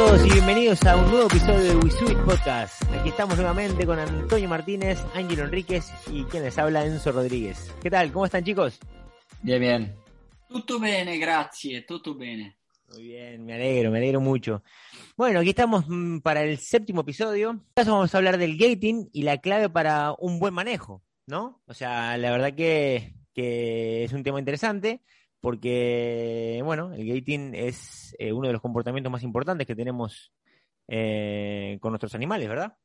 Todos y bienvenidos a un nuevo episodio de WeSuit Podcast. Aquí estamos nuevamente con Antonio Martínez, Ángelo Enríquez y quien les habla Enzo Rodríguez. ¿Qué tal? ¿Cómo están chicos? Bien, bien. Tutto bene, grazie, tutto bene. Muy bien, me alegro, me alegro mucho. Bueno, aquí estamos mm, para el séptimo episodio. En este caso vamos a hablar del gating y la clave para un buen manejo, ¿no? O sea, la verdad que, que es un tema interesante porque, bueno, el gating es eh, uno de los comportamientos más importantes que tenemos eh, con nuestros animales, ¿verdad?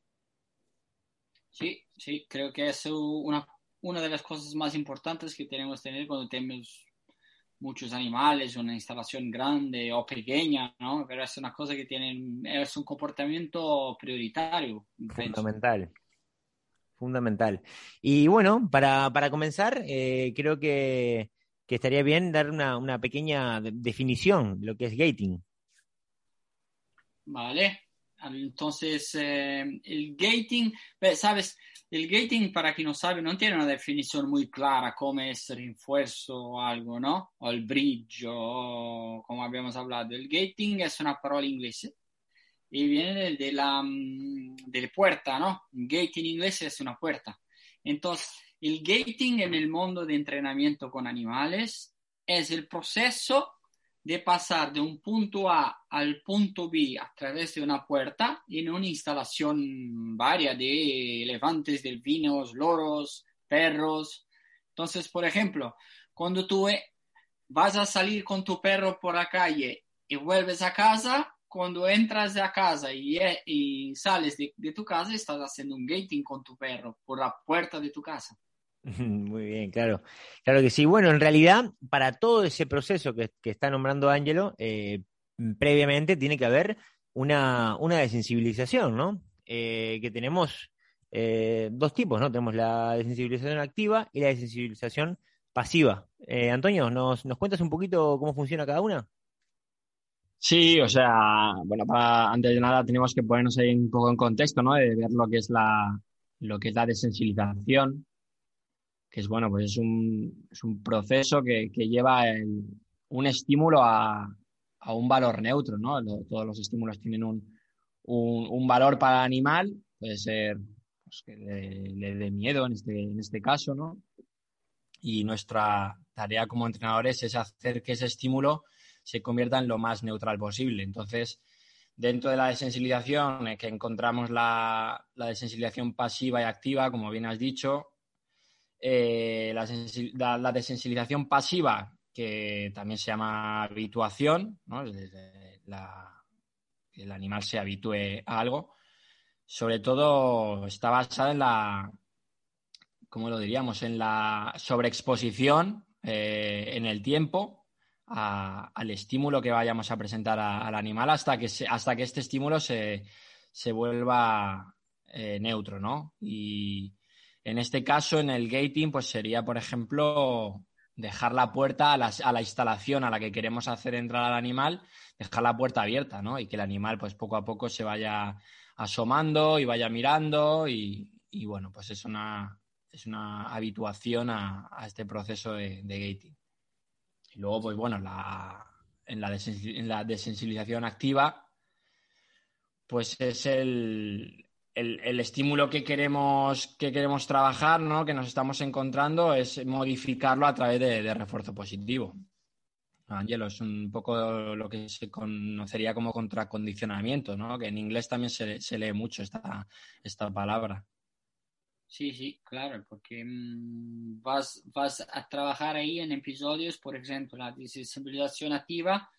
Sí, sí, creo que es una, una de las cosas más importantes que tenemos que tener cuando tenemos muchos animales, una instalación grande o pequeña, ¿no? Pero es una cosa que tienen, es un comportamiento prioritario. pienso. Fundamental. Fundamental. Y bueno, para, para comenzar, eh, creo que, que estaría bien dar una, una pequeña de- definición de lo que es gating. Vale. Entonces, eh, el gating, sabes, el gating, para quien no sabe, no tiene una definición muy clara como es rinfuerzo o algo, ¿no? O el bridge, o como habíamos hablado. El gating es una palabra inglesa y viene de, la mm, de puerta, ¿no? Gate en inglés es una puerta. Entonces, el gating en el mundo de entrenamiento con animales es el proceso de pasar de un punto A al punto B a través de una puerta en una instalación varia de elefantes, delfinos, loros, perros. Entonces, por ejemplo, cuando tú vas a salir con tu perro por la calle y vuelves a casa, cuando entras a casa y, y sales de, tu casa, estás haciendo un gating con tu perro por la puerta de tu casa. Muy bien, claro. Claro que sí. Bueno, en realidad, para todo ese proceso que, que está nombrando Ángelo, eh, previamente tiene que haber una, una desensibilización, ¿no? Eh, que tenemos eh, dos tipos, ¿no? Tenemos la desensibilización activa y la desensibilización pasiva. Eh, Antonio, ¿nos, ¿nos cuentas un poquito cómo funciona cada una? Sí, o sea, bueno, para, antes de nada tenemos que ponernos ahí un poco en contexto, ¿no? De ver lo que es la, lo que es la desensibilización, que es, bueno, pues es un, es un proceso que, que lleva un estímulo a, a un valor neutro, ¿no? Todos los estímulos tienen un, un, un valor para el animal, puede ser pues, que le, le dé miedo en este, en este caso, ¿no? Y nuestra tarea como entrenadores es hacer que ese estímulo se convierta en lo más neutral posible. Entonces, dentro de la desensibilización, eh, que encontramos la, desensibilización pasiva y activa, como bien has dicho, eh, la, sensi- la- la desensibilización pasiva, que también se llama habituación, ¿no? La- que el animal se habitúe a algo, sobre todo está basada en la, ¿cómo lo diríamos? En la sobreexposición eh, en el tiempo a- al estímulo que vayamos a presentar al animal hasta que, se- hasta que este estímulo se, se vuelva eh, neutro, ¿no? Y en este caso, en el gating, pues sería, por ejemplo, dejar la puerta a la, a la instalación a la que queremos hacer entrar al animal, dejar la puerta abierta, ¿no? Y que el animal, pues poco a poco se vaya asomando y vaya mirando y, y, bueno, pues es una, es una habituación a, a este proceso de, de gating. Y luego, pues bueno, en, la desensi- en la desensibilización activa, pues es el, el, estímulo que queremos, que queremos trabajar, ¿no? Que nos estamos encontrando, es modificarlo a través de, de refuerzo positivo. Angelo, es un poco lo que se conocería como contracondicionamiento, ¿no? Que en inglés también se, se lee mucho esta, esta palabra. Sí, sí, claro, porque mm, vas, vas a trabajar ahí en episodios, por ejemplo, la desensibilización activa,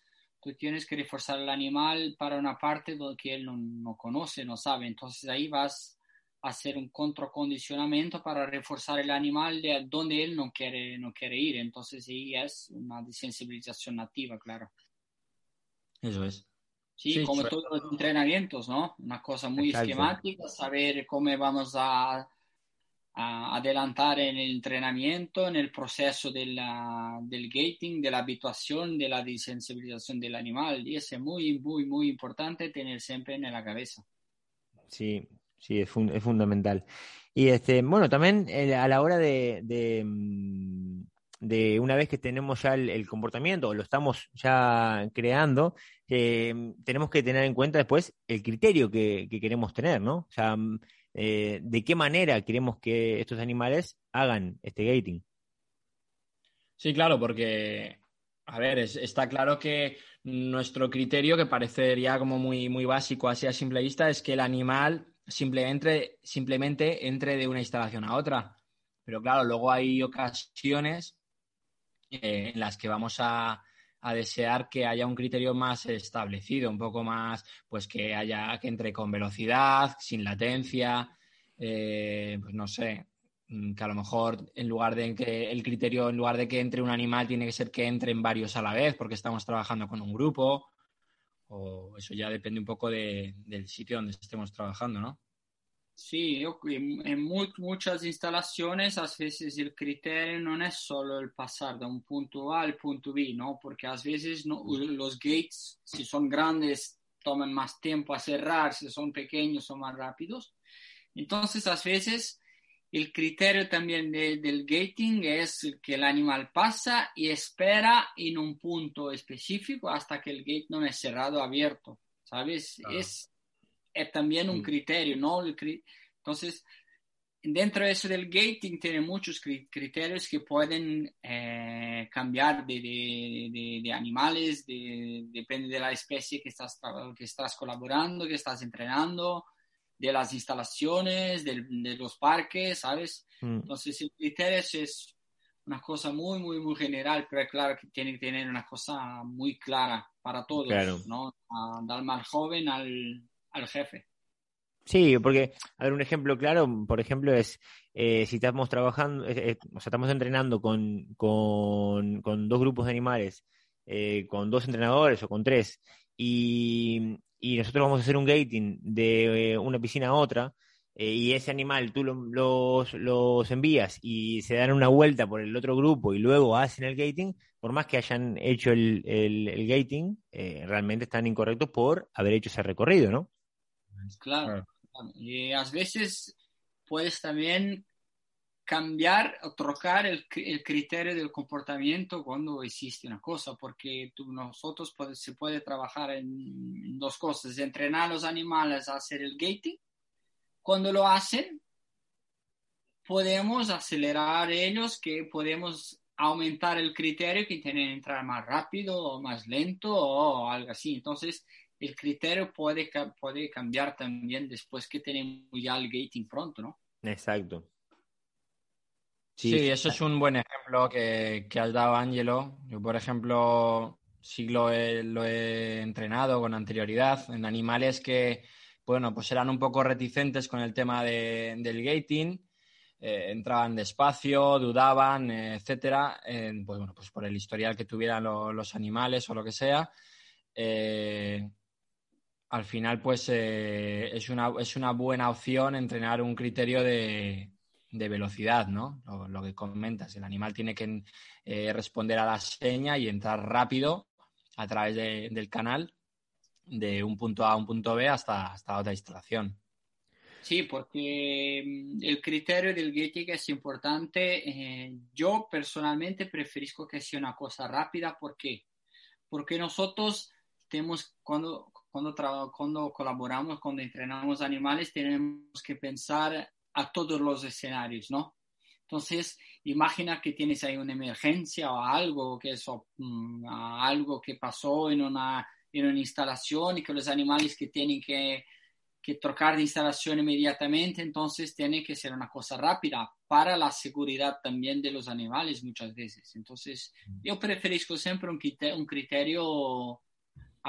tú tienes que reforzar al animal para una parte que él no, no conoce, no sabe, entonces ahí vas hacer un contracondicionamiento para reforzar el animal de donde él no quiere, no quiere ir. Entonces, sí es una desensibilización nativa, claro. Eso es. Sí, como todos los entrenamientos, ¿no? Una cosa muy esquemática, saber cómo vamos a, adelantar en el entrenamiento, en el proceso de del gating, de la habituación, de la desensibilización del animal. Y es muy, muy, muy importante tener siempre en la cabeza. Sí, sí, es, es fundamental. Y este, bueno, también eh, a la hora de, mm, de, una vez que tenemos ya el, comportamiento o lo estamos ya creando, eh, tenemos que tener en cuenta después el criterio que, queremos tener, ¿no? O sea, mm, eh, de qué manera queremos que estos animales hagan este gating. Sí, claro, porque, a ver, está claro que nuestro criterio, que parecería como muy, muy básico así a simple vista, es que el animal simplemente, simplemente entre de una instalación a otra. Pero claro, luego hay ocasiones eh, en las que vamos a, desear que haya un criterio más establecido, un poco más, pues que haya que entre con velocidad, sin latencia, eh, pues no sé, mm, que a lo mejor en lugar de que el criterio, en lugar de que entre un animal, tiene que ser que entren varios a la vez, porque estamos trabajando con un grupo o eso ya depende un poco de, del sitio donde estemos trabajando, ¿no? Sí, en muchas instalaciones a veces el criterio no es solo el pasar de un punto A al punto B, ¿no? Porque a veces los gates, si son grandes, toman más tiempo a cerrar, si son pequeños son más rápidos. Entonces, a veces el criterio también del gating es que el animal pasa y espera en un punto específico hasta que el gate no es cerrado o abierto, ¿sabes? Es, es, también un criterio, ¿no? Entonces, dentro de eso del gating tiene muchos criterios que pueden eh, cambiar de, de, de, animales, depende de la especie que estás, que estás colaborando, que estás entrenando de las instalaciones, de, los parques, ¿sabes? Mm. Entonces, el criterio es una cosa muy, muy, muy general, pero claro que tiene que tener una cosa muy clara para todos, ¿no? Del más joven al, al, jefe. Sí, porque, a ver, un ejemplo claro, por ejemplo, es eh, si estamos trabajando, o sea, estamos entrenando con, con, dos grupos de animales, eh, con dos entrenadores o con tres, y, nosotros vamos a hacer un gating de eh, una piscina a otra, y ese animal tú los, los envías y se dan una vuelta por el otro grupo y luego hacen el gating, por más que hayan hecho el, el, gating, eh, realmente están incorrectos por haber hecho ese recorrido, ¿no? Claro. Y a veces puedes también cambiar o trocar el, el, criterio del comportamiento cuando existe una cosa, porque tú, nosotros se puede trabajar en, dos cosas, entrenar a los animales a hacer el gating. Cuando lo hacen, podemos acelerar ellos, que podemos aumentar el criterio que tienen que entrar más rápido o más lento o algo así. Entonces, el criterio puede, puede cambiar también después que tenemos ya el gating pronto, ¿no? Exacto. Sí, eso es un buen ejemplo que, que has dado, Ángelo. Yo, por ejemplo, sí lo he, entrenado con anterioridad en animales que, bueno, pues eran un poco reticentes con el tema del gating, eh, entraban despacio, dudaban, etcétera, pues bueno, pues por el historial que tuvieran los animales o lo que sea. Al final, pues eh, es, una, es una buena opción entrenar un criterio de, de velocidad, ¿no? Lo, que comentas, el animal tiene que eh, responder a la seña y entrar rápido a través del canal de un punto A a un punto B hasta, hasta otra instalación. Sí, porque mm, el criterio del gating es importante. Eh, yo personalmente preferisco que sea una cosa rápida. ¿Por qué? Porque nosotros tenemos, cuando, cuando, cuando colaboramos, cuando entrenamos animales, tenemos que pensar a todos los escenarios, ¿no? Entonces, imagina que tienes ahí una emergencia o algo que eso, mm, algo que pasó en una, en una instalación y que los animales que tienen que, que trocar de instalación inmediatamente, entonces tiene que ser una cosa rápida para la seguridad también de los animales muchas veces. Entonces, yo preferisco siempre un criterio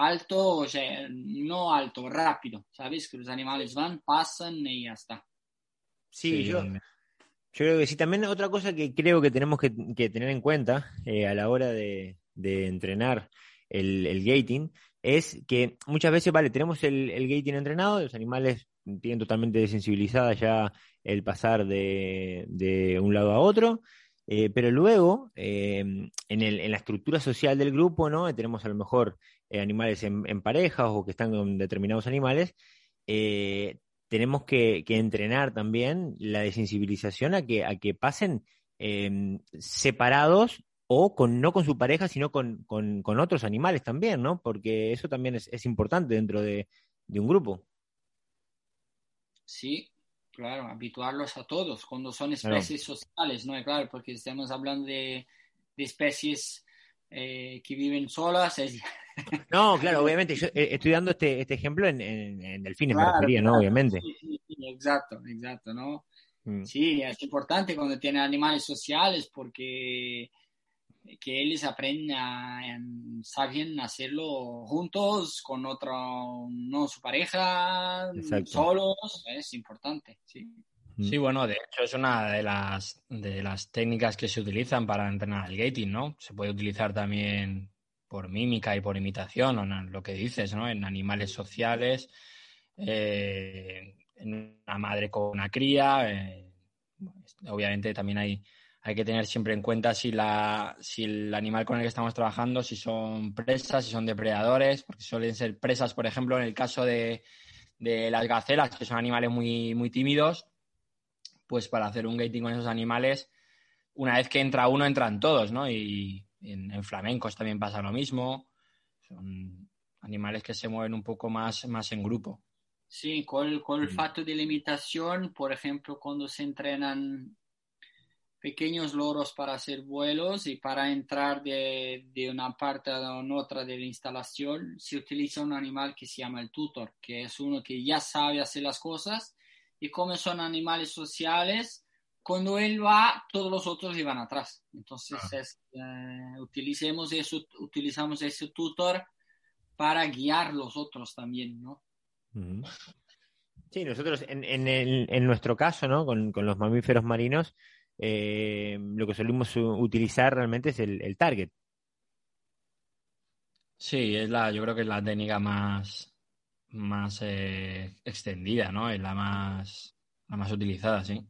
alto, o sea, no alto, rápido, ¿sabes? Que los animales van, pasan y ya está. Sí, yo, yo creo que sí. También otra cosa que creo que tenemos que, tener en cuenta eh, a la hora de, entrenar el, gating es que muchas veces, vale, tenemos el, el gating entrenado, los animales tienen totalmente desensibilizada ya el pasar de, de un lado a otro, eh, pero luego, eh, en, el, en, la estructura social del grupo, ¿no? Tenemos a lo mejor eh, animales en, parejas o que están con determinados animales. tenemos que, entrenar también la desensibilización a que, a que pasen em, separados o con, no con su pareja, sino con, con, otros animales también, ¿no? Porque eso también es, es importante dentro de, de un grupo. Sí, Claro, habituarlos a todos cuando son especies sociales, ¿no? Claro, porque estamos hablando de, especies eh, que viven solas. No, claro, obviamente. Yo eh, estoy dando este, este ejemplo en, en, delfines, me refería, ¿no? Obviamente. Sí, exacto, exacto, ¿no? Mm. Sí, es importante cuando tiene animales sociales porque que ellos aprendan, saben hacerlo juntos, con otro, no su pareja, solos, es importante, sí. Sí, bueno, de hecho es una de las, de las técnicas que se utilizan para entrenar el gating, ¿no? Se puede utilizar también por mímica y por imitación, o lo que dices, ¿no? En animales sociales, eh, en una madre con una cría, eh, obviamente también hay hay que tener siempre en cuenta si, la, si el animal con el que estamos trabajando, si son presas, si son depredadores, porque suelen ser presas, por ejemplo, en el caso de, las gacelas, que son animales muy, muy tímidos, pues para hacer un gating con esos animales, una vez que entra uno, entran todos, ¿no? Y en, flamencos también pasa lo mismo. Son animales que se mueven un poco más, más en grupo. Sí, con, con el mm. facto de limitación, por ejemplo, cuando se entrenan pequeños loros para hacer vuelos y para entrar de, de, una parte a otra de la instalación se utiliza un animal que se llama el tutor, que es uno que ya sabe hacer las cosas y como son animales sociales, cuando él va, todos los otros van atrás. Entonces, ah. eh, utilicemos eso, utilizamos ese tutor para guiar los otros también, ¿no? Sí, nosotros en, en, en nuestro caso, ¿no? Con, con los mamíferos marinos, eh, lo que solemos utilizar realmente es el, target. Sí, es la, yo creo que es la técnica más, más eh, extendida, ¿no? Es la más, la más utilizada, sí.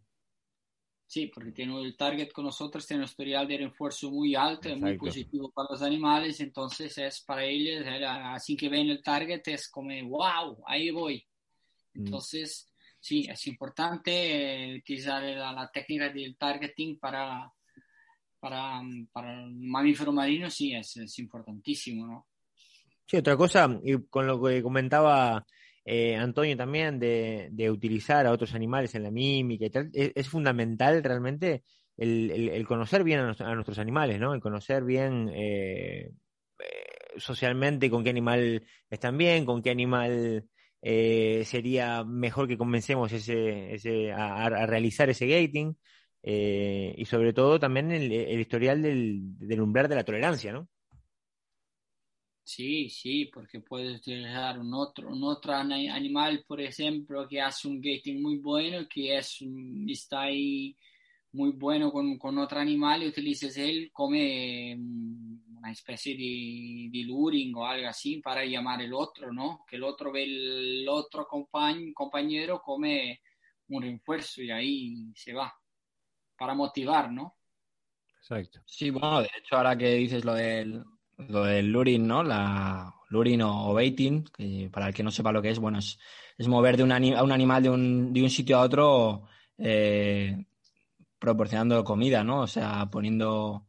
Sí, porque tiene el target con nosotros, tiene un historial de refuerzo muy alto, es muy positivo para los animales, entonces es para ellos, así que ven el target es como, wow, ahí voy. Mm. Entonces, sí, es importante eh, utilizar la, técnica del targeting para, para, para el mamífero marino, sí, es, es, importantísimo, ¿no? Sí, otra cosa, y con lo que comentaba eh, Antonio también, de, de, utilizar a otros animales en la mímica y tal, es, fundamental realmente el, el, conocer bien a, nuestros animales, ¿no? El conocer bien eh, socialmente con qué animal están bien, con qué animal eh, sería mejor que comencemos ese, ese a, realizar ese gating eh, y sobre todo también el, historial del, del, umbral de la tolerancia, ¿no? Sí, sí, porque puedes utilizar un otro, un otro animal, por ejemplo, que hace un gating muy bueno, que es, está ahí muy bueno con, con otro animal y utilices él, come una especie de, de, luring o algo así para llamar el otro, ¿no? Que el otro ve el otro compañero come un refuerzo y ahí se va, para motivar, ¿no? Exacto. Sí, bueno, de hecho ahora que dices lo del, lo del luring, ¿no? La luring o, baiting, que para el que no sepa lo que es, bueno, es, mover de un, a un animal de un, de un sitio a otro eh, proporcionando comida, ¿no? O sea, poniendo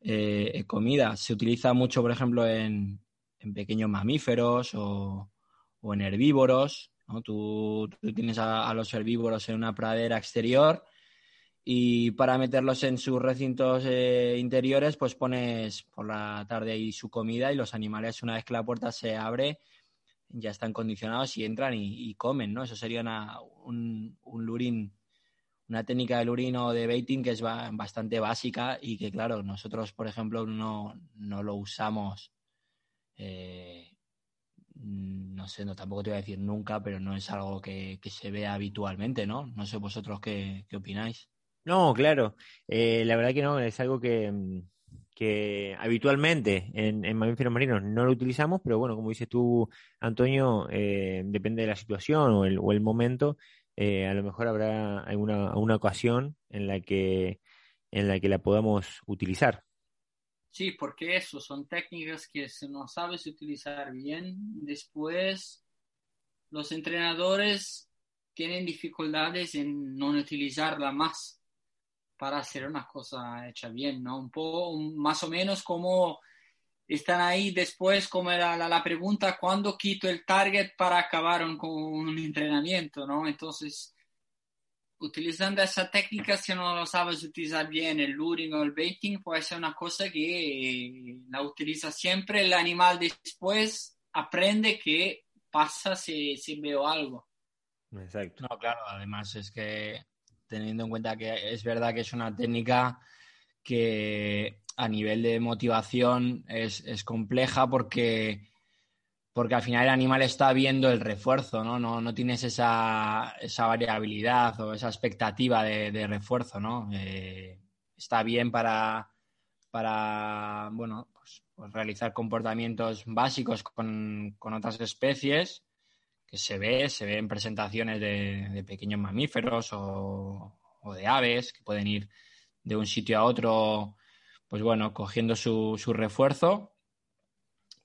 eh, comida. Se utiliza mucho, por ejemplo, en, pequeños mamíferos o, en herbívoros. ¿no? Tú, tienes a, los herbívoros en una pradera exterior y para meterlos en sus recintos eh, interiores, pues pones por la tarde ahí su comida y los animales, una vez que la puerta se abre, ya están condicionados y entran y, comen, ¿no? Eso sería un, un lurín una técnica del urino de baiting que es bastante básica y que, claro, nosotros, por ejemplo, no, lo usamos eh, no sé, no tampoco te voy a decir nunca, pero no es algo que, se vea habitualmente, ¿no? No sé vosotros qué, opináis. No, claro, eh, la verdad que no, es algo que, mm, que habitualmente en, mamíferos marinos no lo utilizamos, pero bueno, como dices tú, Antonio, eh, depende de la situación o el, o el momento, eh, a lo mejor habrá alguna, una ocasión en la que en la que la podamos utilizar. Sí, porque eso son técnicas que si no sabes utilizar bien, después los entrenadores tienen dificultades en no utilizarla más para hacer una cosa hecha bien, ¿no? Un poco, más o menos como están ahí después, como era la, pregunta, ¿cuándo quito el target para acabar con un entrenamiento, ¿no? Entonces, utilizando esa técnica, si no lo sabes utilizar bien, el luring o el baiting, puede ser una cosa que la utiliza siempre el animal después, aprende que pasa si, si veo algo. Exacto. No, claro, además es que teniendo en cuenta que es verdad que es una técnica que a nivel de motivación es, compleja porque, porque al final el animal está viendo el refuerzo, ¿no? No, tienes esa, variabilidad o esa expectativa de, refuerzo, ¿no? Eh, está bien para, para bueno, pues, pues realizar comportamientos básicos con, con otras especies que se ve, se ve en presentaciones de, pequeños mamíferos o, de aves que pueden ir de un sitio a otro, pues bueno, cogiendo su, su refuerzo,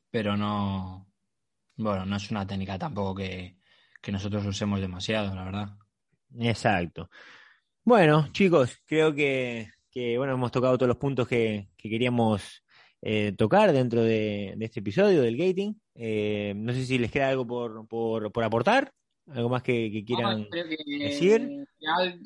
pero no, bueno, no es una técnica tampoco que, nosotros usemos demasiado, la verdad. Exacto. Bueno, chicos, creo que, bueno, hemos tocado todos los puntos que, que queríamos eh, tocar dentro de, este episodio del gating. Eh, no sé si les queda algo por, por, aportar, algo más que, quieran decir.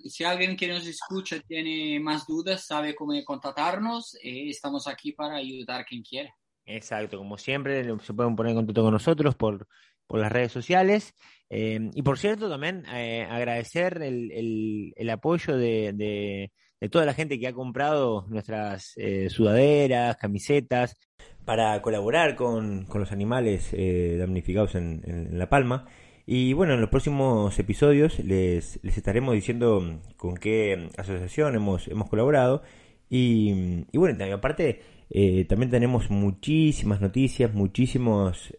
Si, alguien que nos escucha tiene más dudas, sabe cómo contactarnos, eh, estamos aquí para ayudar a quien quiera. Exacto, como siempre, se pueden poner en contacto con nosotros por, por las redes sociales. y por cierto, también agradecer el, el, apoyo de de toda la gente que ha comprado nuestras eh, sudaderas, camisetas, para colaborar con, los animales eh, damnificados en, La Palma. Y bueno, en los próximos episodios les, estaremos diciendo con qué asociación hemos, hemos colaborado. Y, y bueno, aparte eh, también tenemos muchísimas noticias, muchísimas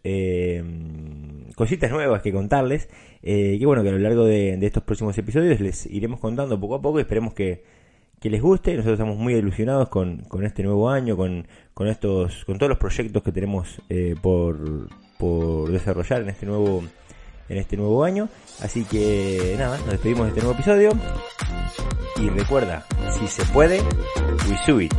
cositas nuevas que contarles. que bueno, que a lo largo de, de estos próximos episodios les iremos contando poco a poco. Esperemos que, que les guste. Nosotros estamos muy ilusionados con, este nuevo año, con, con, estos, con todos los proyectos que tenemos eh, por, por desarrollar en este nuevo en este nuevo año. Así que nada, nos despedimos de este nuevo episodio. Y recuerda, si se puede, we do it.